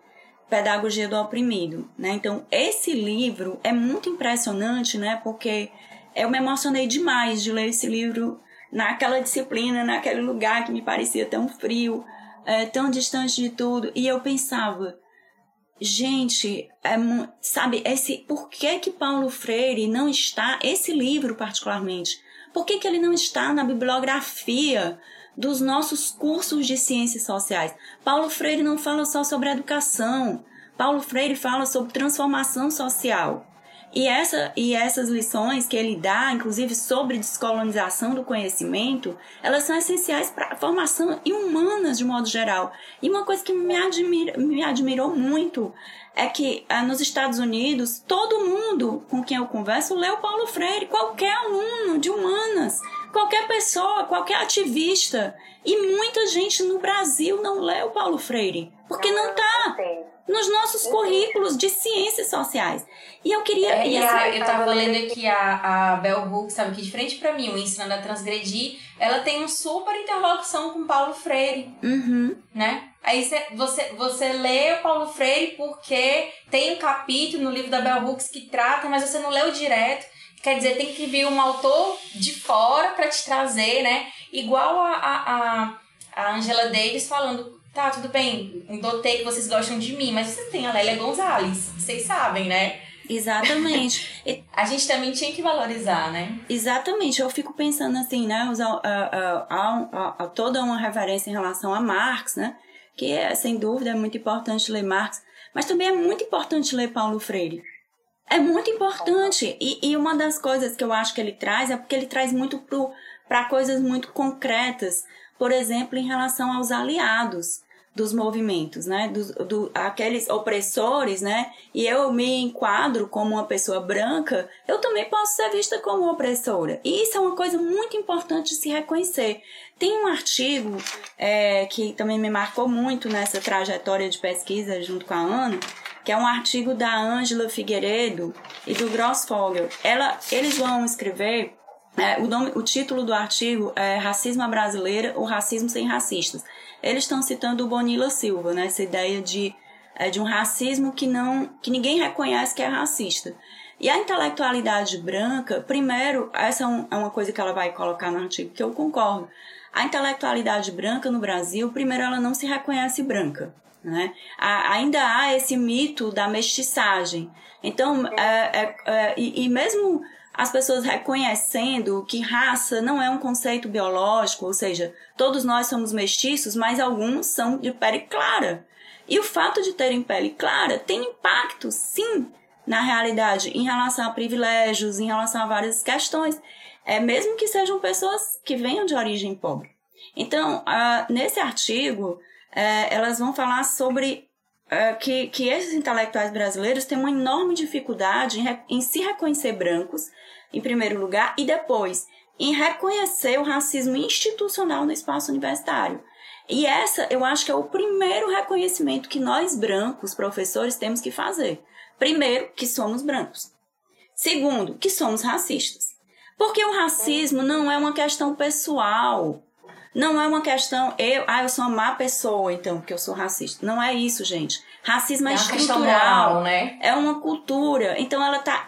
Pedagogia do Oprimido. Né? Então, esse livro é muito impressionante, né? porque eu me emocionei demais de ler esse livro naquela disciplina, naquele lugar que me parecia tão frio, é, tão distante de tudo. E eu pensava, Gente, é, sabe, esse, por que que Paulo Freire não está, esse livro particularmente, por que que ele não está na bibliografia dos nossos cursos de ciências sociais? Paulo Freire não fala só sobre educação, Paulo Freire fala sobre transformação social. E, essa, e essas lições que ele dá, inclusive sobre descolonização do conhecimento, elas são essenciais para a formação e humanas de modo geral. E uma coisa que me, admira, me admirou muito é que ah, nos Estados Unidos, todo mundo com quem eu converso leu Paulo Freire, qualquer aluno de humanas, qualquer pessoa, qualquer ativista. E muita gente no Brasil não leu Paulo Freire, porque não está nos nossos currículos de ciências sociais. E eu queria.
É, e a, eu estava lendo aqui a, a Bell Hooks, sabe, que de frente para mim, o Ensinando a Transgredir, ela tem uma super interlocução com Paulo Freire.
Uhum.
Né? Aí cê, você, você lê o Paulo Freire porque tem um capítulo no livro da Bell Hooks que trata, mas você não leu direto. Quer dizer, tem que vir um autor de fora para te trazer, né? Igual a, a, a Angela Davis falando tá, tudo bem, notei que vocês gostam de mim, mas você tem a Lélia Gonzalez, vocês sabem, né?
Exatamente.
a gente também tinha que valorizar, né?
Exatamente. Eu fico pensando assim, né? Há toda uma reverência em relação a Marx, né? Que é, sem dúvida, é muito importante ler Marx. Mas também é muito importante ler Paulo Freire. É muito importante. E, e uma das coisas que eu acho que ele traz é porque ele traz muito para coisas muito concretas. Por exemplo, em relação aos aliados dos movimentos, né? Dos, do, aqueles opressores, né? E eu me enquadro como uma pessoa branca, eu também posso ser vista como opressora. E isso é uma coisa muito importante de se reconhecer. Tem um artigo é, que também me marcou muito nessa trajetória de pesquisa junto com a Ana, que é um artigo da Ângela Figueiredo e do Grossfogel. Ela, eles vão escrever é, o, nome, o título do artigo é Racismo Brasileira ou Racismo Sem Racistas eles estão citando o Bonilla Silva, né? Essa ideia de, é, de um racismo que não que ninguém reconhece que é racista. E a intelectualidade branca, primeiro, essa é, é uma coisa que ela vai colocar no artigo que eu concordo. A intelectualidade branca no Brasil, primeiro, ela não se reconhece branca. Né? ainda há esse mito da mestiçagem. Então, é, é, é, e, e mesmo as pessoas reconhecendo que raça não é um conceito biológico, ou seja, todos nós somos mestiços, mas alguns são de pele clara. E o fato de terem pele clara tem impacto, sim, na realidade, em relação a privilégios, em relação a várias questões, é, mesmo que sejam pessoas que venham de origem pobre. Então, uh, nesse artigo, uh, elas vão falar sobre uh, que, que esses intelectuais brasileiros têm uma enorme dificuldade em, em se reconhecer brancos em primeiro lugar, e depois em reconhecer o racismo institucional no espaço universitário. E essa, eu acho que é o primeiro reconhecimento que nós brancos, professores, temos que fazer. Primeiro, que somos brancos. Segundo, que somos racistas. Porque o racismo não é uma questão pessoal. Não é uma questão, eu, ah, eu sou uma má pessoa, então, porque eu sou racista. Não é isso, gente. Racismo é, é estrutural. Moral, né? É uma cultura. Então ela está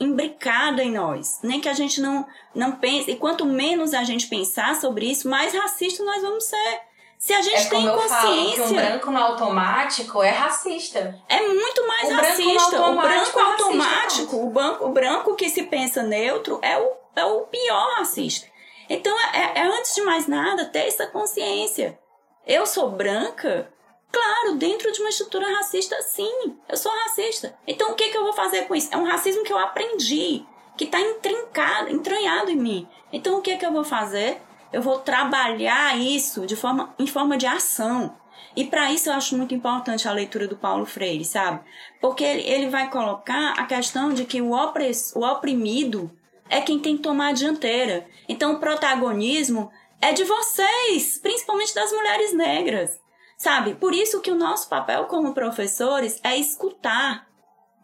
imbricada em nós. Nem que a gente não, não pense. E quanto menos a gente pensar sobre isso, mais racista nós vamos ser. Se a gente
é
tem
como
consciência.
Eu falo que um branco no automático é racista.
É muito mais o racista. o branco automático, o, branco, o branco que se pensa neutro é o, é o pior racista. Então é, é antes de mais nada ter essa consciência. Eu sou branca, Claro, dentro de uma estrutura racista, sim. Eu sou racista. Então o que, que eu vou fazer com isso? É um racismo que eu aprendi, que está intrincado, entranhado em mim. Então o que, que eu vou fazer? Eu vou trabalhar isso de forma, em forma de ação. E para isso eu acho muito importante a leitura do Paulo Freire, sabe? Porque ele, ele vai colocar a questão de que o, opress, o oprimido é quem tem que tomar a dianteira. Então o protagonismo é de vocês, principalmente das mulheres negras. Sabe? Por isso que o nosso papel como professores é escutar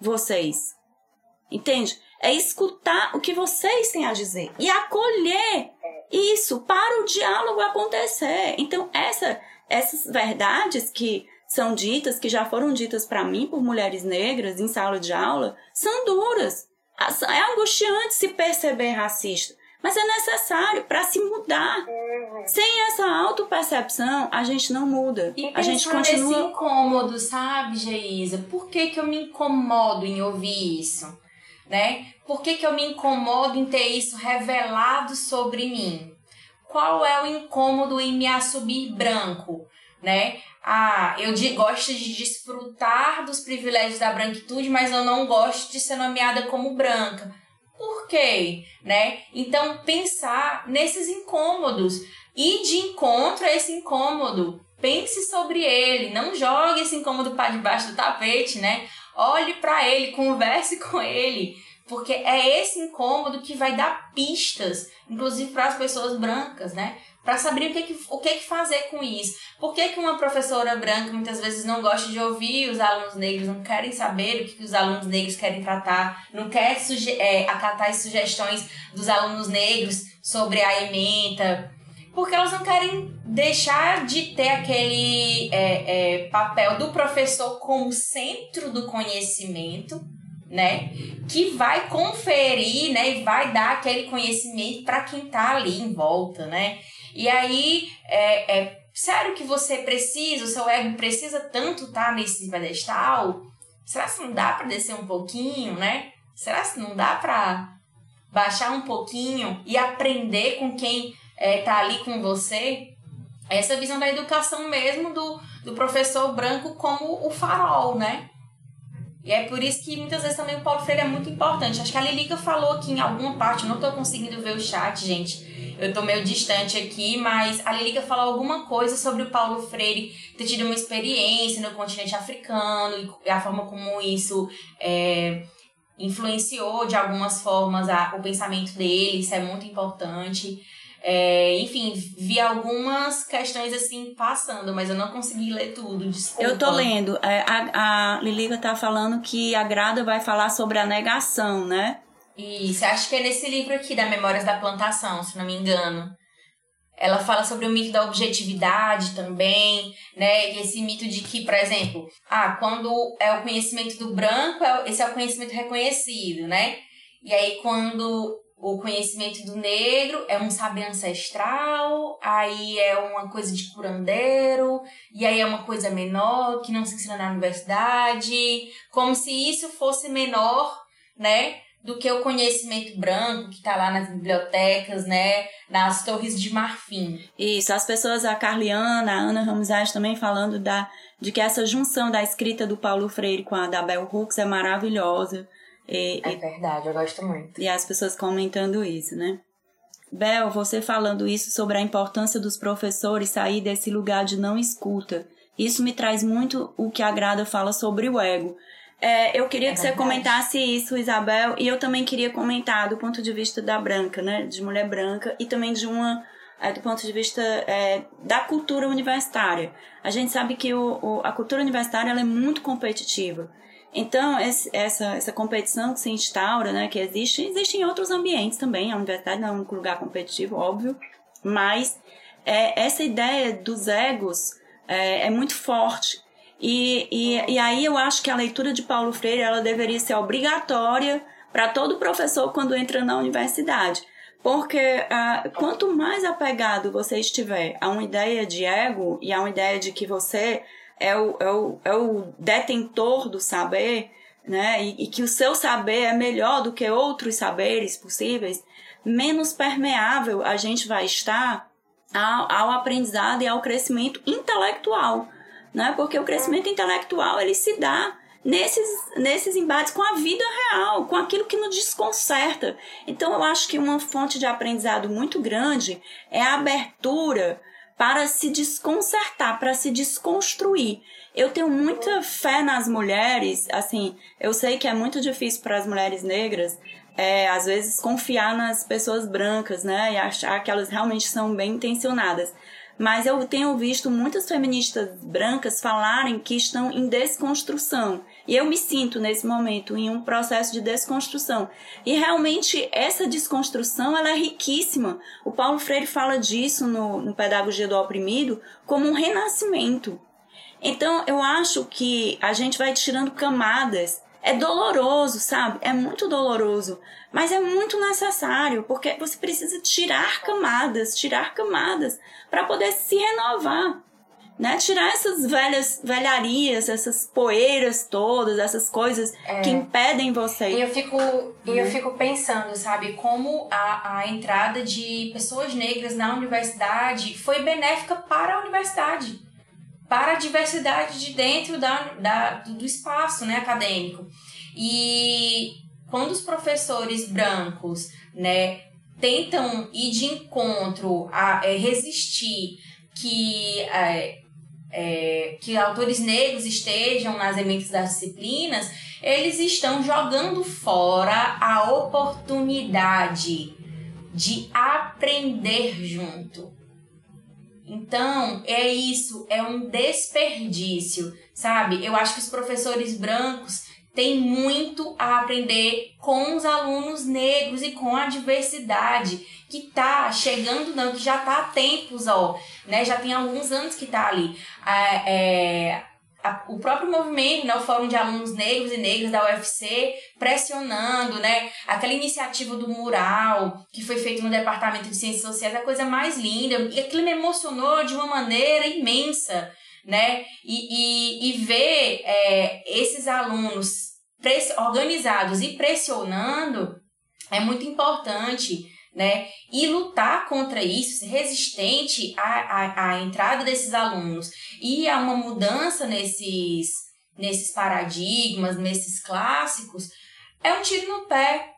vocês. Entende? É escutar o que vocês têm a dizer e acolher isso para o diálogo acontecer. Então, essa, essas verdades que são ditas, que já foram ditas para mim por mulheres negras em sala de aula, são duras. É angustiante se perceber racista. Mas é necessário para se mudar. Uhum. Sem essa autopercepção, a gente não muda.
E
a gente
continua nesse incômodo, sabe, Geisa? Por que, que eu me incomodo em ouvir isso? Né? Por que, que eu me incomodo em ter isso revelado sobre mim? Qual é o incômodo em me assumir branco? Né? Ah, eu de, gosto de desfrutar dos privilégios da branquitude, mas eu não gosto de ser nomeada como branca por quê? Né? Então, pensar nesses incômodos e de encontro a esse incômodo. Pense sobre ele, não jogue esse incômodo para debaixo do tapete, né? Olhe para ele, converse com ele, porque é esse incômodo que vai dar pistas, inclusive para as pessoas brancas, né? Para saber o que, que, o que, que fazer com isso. Por que, que uma professora branca muitas vezes não gosta de ouvir os alunos negros, não querem saber o que, que os alunos negros querem tratar, não quer é, acatar as sugestões dos alunos negros sobre a ementa, porque elas não querem deixar de ter aquele é, é, papel do professor como centro do conhecimento, né? Que vai conferir, né? E vai dar aquele conhecimento para quem está ali em volta, né? E aí, é, é, sério que você precisa, o seu ego precisa tanto estar tá nesse pedestal? Será que não dá para descer um pouquinho, né? Será que não dá para baixar um pouquinho e aprender com quem é, tá ali com você? Essa visão da educação mesmo do, do professor branco como o farol, né? E é por isso que muitas vezes também o Paulo Freire é muito importante. Acho que a Lilica falou aqui em alguma parte, não tô conseguindo ver o chat, gente. Eu tô meio distante aqui, mas a Lilica falou alguma coisa sobre o Paulo Freire ter tido uma experiência no continente africano e a forma como isso é, influenciou de algumas formas a, o pensamento dele, isso é muito importante. É, enfim, vi algumas questões assim passando, mas eu não consegui ler tudo, desculpa.
Eu tô lendo. É, a, a Lilica tá falando que a Grada vai falar sobre a negação, né?
Isso, acho que é nesse livro aqui, da Memórias da Plantação, se não me engano. Ela fala sobre o mito da objetividade também, né? Esse mito de que, por exemplo, ah, quando é o conhecimento do branco, é, esse é o conhecimento reconhecido, né? E aí, quando o conhecimento do negro é um saber ancestral, aí é uma coisa de curandeiro, e aí é uma coisa menor que não se ensina na universidade, como se isso fosse menor, né, do que o conhecimento branco que está lá nas bibliotecas, né, nas torres de marfim.
Isso, as pessoas, a Carliana, a Ana Ramizade também falando da, de que essa junção da escrita do Paulo Freire com a da Bell Hooks é maravilhosa,
e, é verdade, eu gosto muito.
E as pessoas comentando isso, né? Bel, você falando isso sobre a importância dos professores sair desse lugar de não escuta. Isso me traz muito o que a Grada fala sobre o ego. É, eu queria é que verdade. você comentasse isso, Isabel, e eu também queria comentar do ponto de vista da branca, né? De mulher branca, e também de uma. É, do ponto de vista é, da cultura universitária. A gente sabe que o, o, a cultura universitária ela é muito competitiva. Então, esse, essa, essa competição que se instaura, né, que existe, existe em outros ambientes também. A universidade não é um lugar competitivo, óbvio, mas é, essa ideia dos egos é, é muito forte. E, e, e aí eu acho que a leitura de Paulo Freire ela deveria ser obrigatória para todo professor quando entra na universidade. Porque ah, quanto mais apegado você estiver a uma ideia de ego e a uma ideia de que você é o, é o, é o detentor do saber, né? E, e que o seu saber é melhor do que outros saberes possíveis, menos permeável a gente vai estar ao, ao aprendizado e ao crescimento intelectual, né? Porque o crescimento intelectual ele se dá nesses, nesses embates com a vida real, com aquilo que nos desconcerta. Então, eu acho que uma fonte de aprendizado muito grande é a abertura para se desconcertar, para se desconstruir. Eu tenho muita fé nas mulheres, assim, eu sei que é muito difícil para as mulheres negras, é, às vezes, confiar nas pessoas brancas, né, e achar que elas realmente são bem intencionadas. Mas eu tenho visto muitas feministas brancas falarem que estão em desconstrução. E eu me sinto nesse momento em um processo de desconstrução. E realmente essa desconstrução ela é riquíssima. O Paulo Freire fala disso no, no Pedagogia do Oprimido como um renascimento. Então eu acho que a gente vai tirando camadas é doloroso, sabe? É muito doloroso, mas é muito necessário, porque você precisa tirar camadas, tirar camadas para poder se renovar. Né? Tirar essas velhas velharias, essas poeiras todas, essas coisas é. que impedem você.
E eu fico, e eu fico pensando, sabe, como a, a entrada de pessoas negras na universidade foi benéfica para a universidade para a diversidade de dentro da, da, do espaço né, acadêmico. E quando os professores brancos né, tentam ir de encontro a é, resistir que, é, é, que autores negros estejam nas elementos das disciplinas, eles estão jogando fora a oportunidade de aprender junto. Então, é isso, é um desperdício, sabe? Eu acho que os professores brancos têm muito a aprender com os alunos negros e com a diversidade que tá chegando, não, que já tá há tempos, ó, né? Já tem alguns anos que tá ali. É, é, a, o próprio movimento, né, o Fórum de Alunos Negros e Negras da UFC, pressionando, né, aquela iniciativa do mural que foi feito no Departamento de Ciências Sociais, a coisa mais linda, e aquilo me emocionou de uma maneira imensa, né, e, e, e ver é, esses alunos organizados e pressionando é muito importante, né? E lutar contra isso, resistente à, à, à entrada desses alunos e a uma mudança nesses, nesses paradigmas, nesses clássicos, é um tiro no pé.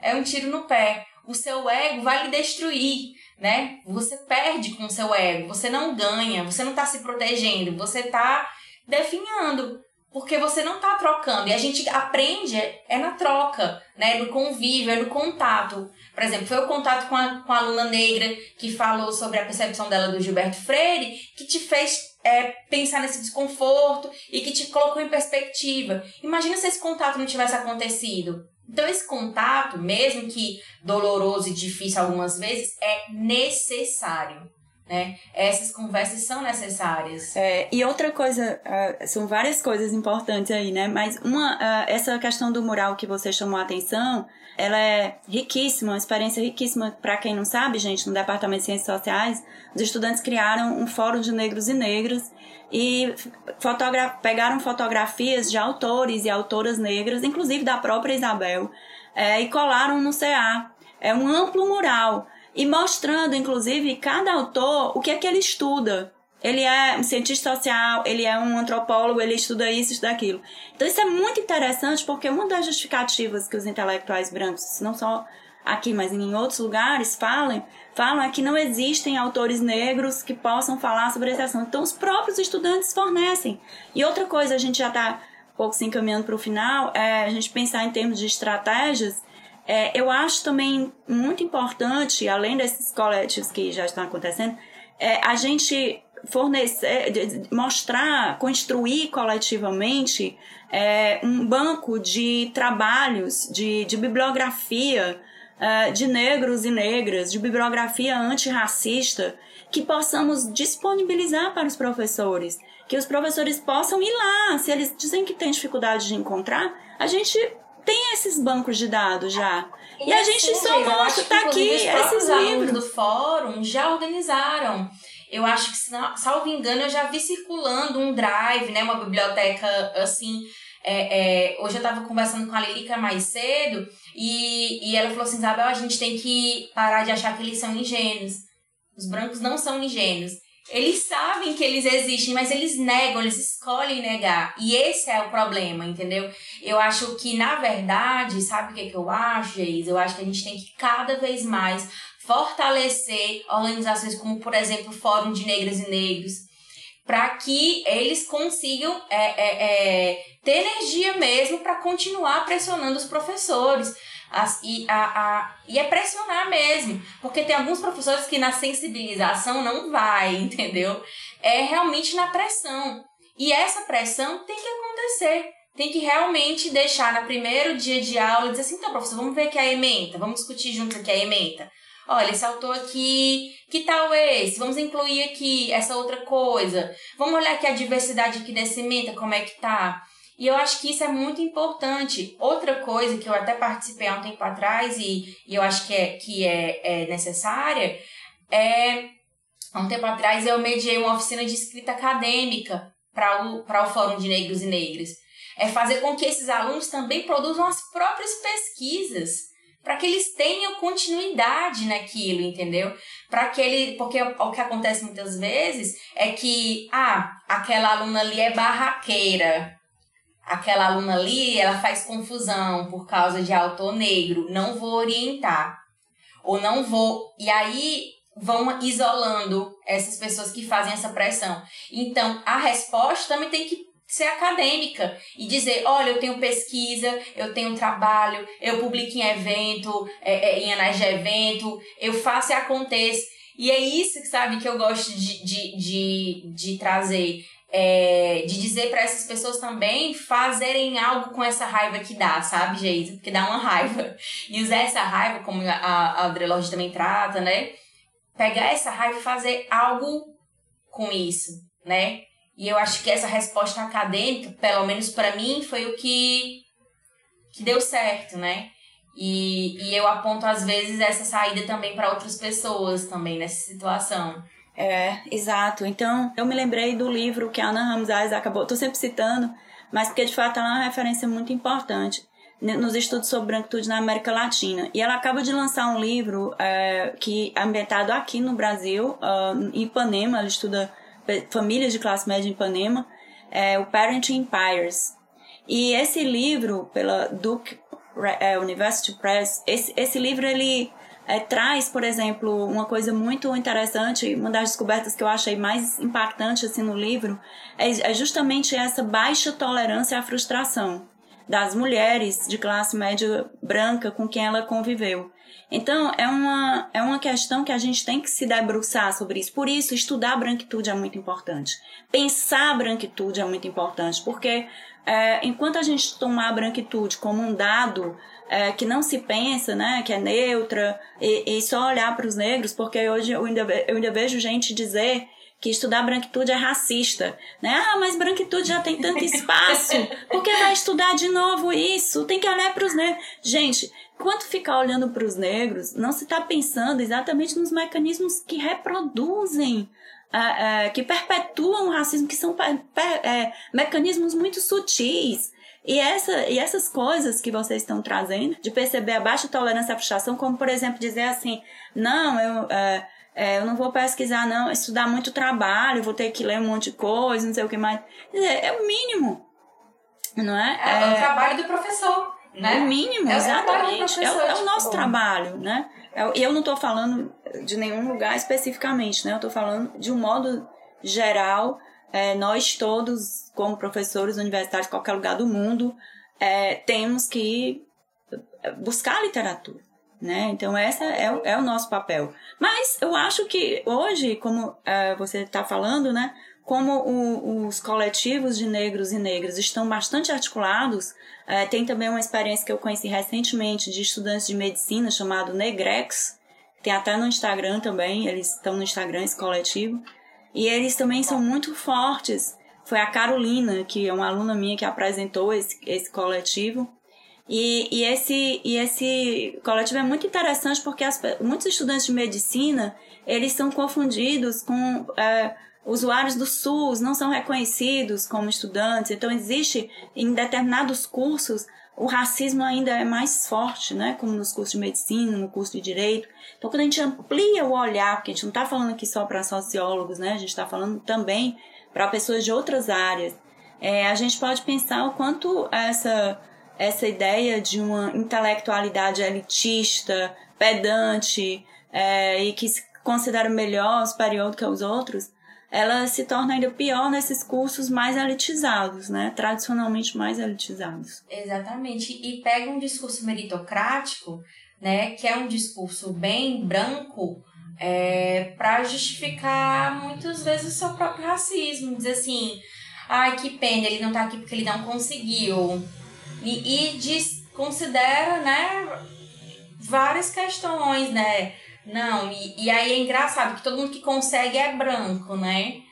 É um tiro no pé. O seu ego vai lhe destruir, né? Você perde com o seu ego, você não ganha, você não está se protegendo, você está definhando porque você não está trocando. E a gente aprende é na troca, né? No convívio, é no contato. Por exemplo, foi o contato com a, com a aluna negra que falou sobre a percepção dela do Gilberto Freire que te fez é, pensar nesse desconforto e que te colocou em perspectiva. Imagina se esse contato não tivesse acontecido. Então, esse contato, mesmo que doloroso e difícil algumas vezes, é necessário. Né? Essas conversas são necessárias.
É, e outra coisa, uh, são várias coisas importantes aí, né? Mas uma, uh, essa questão do mural que você chamou a atenção, ela é riquíssima, uma experiência riquíssima. Para quem não sabe, gente, no Departamento de Ciências Sociais, os estudantes criaram um fórum de negros e negras e fotogra pegaram fotografias de autores e autoras negras, inclusive da própria Isabel, é, e colaram no CA. É um amplo mural e mostrando, inclusive, cada autor o que é que ele estuda. Ele é um cientista social, ele é um antropólogo, ele estuda isso, estuda aquilo. Então isso é muito interessante porque uma das justificativas que os intelectuais brancos, não só aqui, mas em outros lugares, falam, falam é que não existem autores negros que possam falar sobre esse assunto. Então os próprios estudantes fornecem. E outra coisa, a gente já está um pouco se encaminhando para o final, é a gente pensar em termos de estratégias é, eu acho também muito importante, além desses coletivos que já estão acontecendo, é, a gente fornecer, mostrar, construir coletivamente é, um banco de trabalhos, de, de bibliografia é, de negros e negras, de bibliografia antirracista, que possamos disponibilizar para os professores, que os professores possam ir lá, se eles dizem que têm dificuldade de encontrar, a gente tem esses bancos de dados já. E, e a assim, gente só mostra, tá aqui, esses livros.
do fórum já organizaram. Eu acho que, salvo engano, eu já vi circulando um drive, né? Uma biblioteca assim. É, é, hoje eu tava conversando com a Lilica mais cedo e, e ela falou assim: Isabel, a gente tem que parar de achar que eles são ingênuos. Os brancos não são ingênuos. Eles sabem que eles existem, mas eles negam, eles escolhem negar. E esse é o problema, entendeu? Eu acho que, na verdade, sabe o que, que eu acho, Geis? Eu acho que a gente tem que cada vez mais fortalecer organizações como, por exemplo, o Fórum de Negras e Negros, para que eles consigam é, é, é, ter energia mesmo para continuar pressionando os professores as, e, a, a, e é pressionar mesmo. Porque tem alguns professores que na sensibilização não vai, entendeu? É realmente na pressão. E essa pressão tem que acontecer. Tem que realmente deixar no primeiro dia de aula dizer assim, então, professor, vamos ver aqui a ementa, vamos discutir juntos aqui a ementa. Olha, esse autor aqui, que tal esse? Vamos incluir aqui essa outra coisa. Vamos olhar aqui a diversidade aqui dessa ementa, como é que tá. E eu acho que isso é muito importante. Outra coisa que eu até participei há um tempo atrás e, e eu acho que é, que é, é necessária é. Há um tempo atrás eu mediei uma oficina de escrita acadêmica para o, para o Fórum de Negros e Negras. É fazer com que esses alunos também produzam as próprias pesquisas para que eles tenham continuidade naquilo, entendeu? Para que ele, porque o que acontece muitas vezes é que ah, aquela aluna ali é barraqueira, aquela aluna ali, ela faz confusão por causa de autor negro, não vou orientar. Ou não vou. E aí vão isolando essas pessoas que fazem essa pressão. Então, a resposta também tem que ser acadêmica e dizer, olha, eu tenho pesquisa, eu tenho trabalho, eu publico em evento, é, é, em anais de evento, eu faço e aconteça. E é isso, sabe, que eu gosto de, de, de, de trazer é, de dizer para essas pessoas também fazerem algo com essa raiva que dá, sabe, Geisa? Porque dá uma raiva. E usar essa raiva, como a, a Audre Lorde também trata, né? Pegar essa raiva e fazer algo com isso, né? E eu acho que essa resposta acadêmica, pelo menos para mim, foi o que, que deu certo, né? E, e eu aponto, às vezes, essa saída também para outras pessoas também nessa situação.
É, exato. Então, eu me lembrei do livro que a Ana Ramsais acabou, tô sempre citando, mas porque de fato ela é uma referência muito importante nos estudos sobre branquitude na América Latina. E ela acaba de lançar um livro é, que é ambientado aqui no Brasil, uh, em Ipanema, ela estuda famílias de classe média em Ipanema, é o Parenting Empires. E esse livro, pela Duke é, University Press, esse, esse livro ele é, traz, por exemplo, uma coisa muito interessante, uma das descobertas que eu achei mais impactante assim, no livro, é, é justamente essa baixa tolerância à frustração das mulheres de classe média branca com quem ela conviveu. Então, é uma, é uma questão que a gente tem que se debruçar sobre isso. Por isso, estudar a branquitude é muito importante. Pensar a branquitude é muito importante, porque é, enquanto a gente tomar a branquitude como um dado é, que não se pensa, né, que é neutra, e, e só olhar para os negros, porque hoje eu ainda, eu ainda vejo gente dizer que estudar branquitude é racista, né? Ah, mas branquitude já tem tanto espaço, por que vai estudar de novo isso? Tem que olhar para os negros. Gente, quando ficar olhando para os negros, não se está pensando exatamente nos mecanismos que reproduzem é, é, que perpetuam o racismo, que são é, mecanismos muito sutis. E, essa, e essas coisas que vocês estão trazendo, de perceber a baixa tolerância à frustração, como por exemplo dizer assim, não, eu, é, é, eu não vou pesquisar, não, estudar muito trabalho, vou ter que ler um monte de coisa, não sei o que mais. É, o mínimo, não é?
É, é o trabalho do professor. Né?
O mínimo, é exatamente. O é, o, é o nosso tipo... trabalho, né? E eu não estou falando de nenhum lugar especificamente, né? Eu estou falando de um modo geral. É, nós todos, como professores universitários de qualquer lugar do mundo, é, temos que buscar literatura. Né? Então, esse é, é o nosso papel. Mas eu acho que hoje, como é, você está falando, né? como o, os coletivos de negros e negras estão bastante articulados, é, tem também uma experiência que eu conheci recentemente de estudantes de medicina chamado Negrex, tem até no Instagram também, eles estão no Instagram, esse coletivo, e eles também são muito fortes. Foi a Carolina, que é uma aluna minha que apresentou esse, esse coletivo, e, e, esse, e esse coletivo é muito interessante porque as, muitos estudantes de medicina, eles são confundidos com... É, usuários do SUS não são reconhecidos como estudantes, então existe em determinados cursos o racismo ainda é mais forte, né? Como nos cursos de medicina, no curso de direito. Então, quando a gente amplia o olhar, porque a gente não está falando aqui só para sociólogos, né? A gente está falando também para pessoas de outras áreas. É, a gente pode pensar o quanto essa, essa ideia de uma intelectualidade elitista, pedante, é, e que se considera melhor, superior do que os outros, ela se torna ainda pior nesses cursos mais elitizados, né? Tradicionalmente mais elitizados.
Exatamente. E pega um discurso meritocrático, né? Que é um discurso bem branco, é, para justificar muitas vezes o seu próprio racismo. Dizer assim, ai, que pena, ele não tá aqui porque ele não conseguiu. E, e diz, considera, né, várias questões, né? Não, e, e aí é engraçado que todo mundo que consegue é branco, né?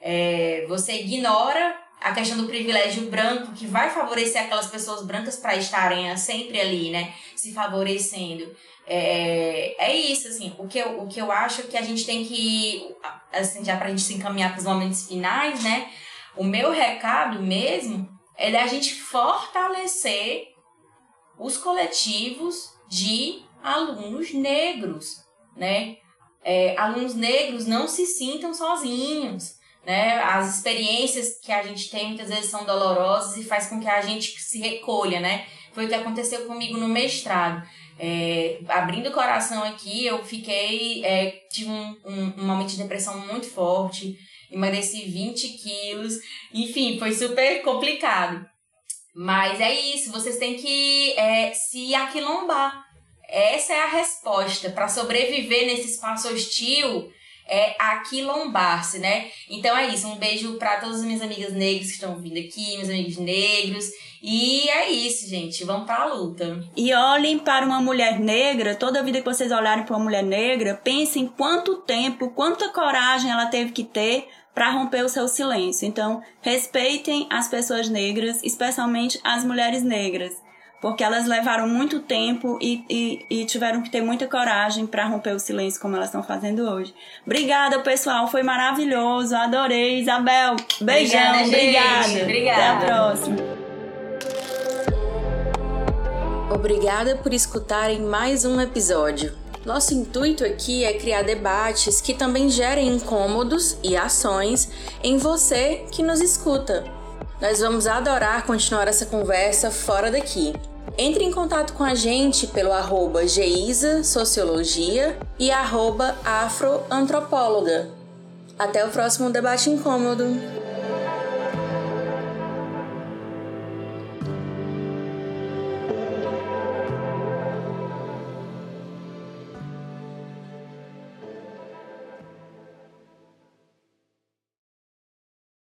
É, você ignora a questão do privilégio branco que vai favorecer aquelas pessoas brancas para estarem sempre ali, né? Se favorecendo. É, é isso, assim. O que, eu, o que eu acho que a gente tem que, assim, já pra gente se encaminhar para os momentos finais, né? O meu recado mesmo é a gente fortalecer os coletivos de alunos negros né? É, alunos negros não se sintam sozinhos, né? As experiências que a gente tem muitas vezes são dolorosas e faz com que a gente se recolha, né? Foi o que aconteceu comigo no mestrado. É, abrindo o coração aqui, eu fiquei, é, tive um, um, um momento de depressão muito forte, emagreci 20 quilos, enfim, foi super complicado. Mas é isso, vocês têm que é, se aquilombar, essa é a resposta para sobreviver nesse espaço hostil é aquilombar-se, né? Então é isso, um beijo para todas as minhas amigas negras que estão vindo aqui, meus amigos negros. E é isso, gente, vamos para a luta.
E olhem para uma mulher negra, toda vida que vocês olharem para uma mulher negra, pensem quanto tempo, quanta coragem ela teve que ter para romper o seu silêncio. Então, respeitem as pessoas negras, especialmente as mulheres negras, porque elas levaram muito tempo e, e, e tiveram que ter muita coragem para romper o silêncio, como elas estão fazendo hoje. Obrigada, pessoal, foi maravilhoso, adorei. Isabel, beijão, obrigada.
Obrigada.
Até a próxima.
Obrigada por escutarem mais um episódio. Nosso intuito aqui é criar debates que também gerem incômodos e ações em você que nos escuta. Nós vamos adorar continuar essa conversa fora daqui. Entre em contato com a gente pelo arroba Geisa Sociologia e arroba Afroantropóloga. Até o próximo debate incômodo!